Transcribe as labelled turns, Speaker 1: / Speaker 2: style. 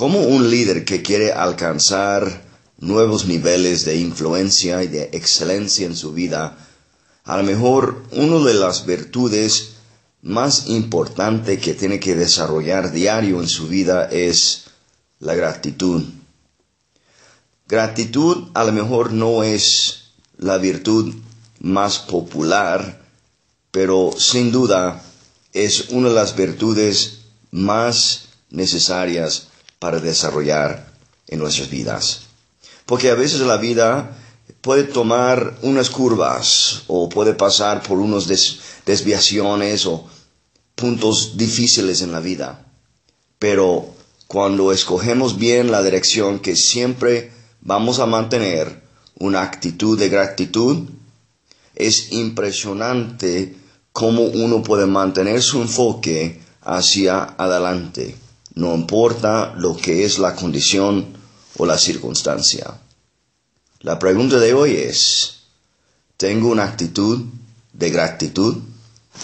Speaker 1: Como un líder que quiere alcanzar nuevos niveles de influencia y de excelencia en su vida, a lo mejor una de las virtudes más importantes que tiene que desarrollar diario en su vida es la gratitud. Gratitud a lo mejor no es la virtud más popular, pero sin duda es una de las virtudes más necesarias para desarrollar en nuestras vidas. Porque a veces la vida puede tomar unas curvas o puede pasar por unas desviaciones o puntos difíciles en la vida. Pero cuando escogemos bien la dirección que siempre vamos a mantener una actitud de gratitud, es impresionante cómo uno puede mantener su enfoque hacia adelante, no importa lo que es la condición o la circunstancia. La pregunta de hoy es, ¿tengo una actitud de gratitud?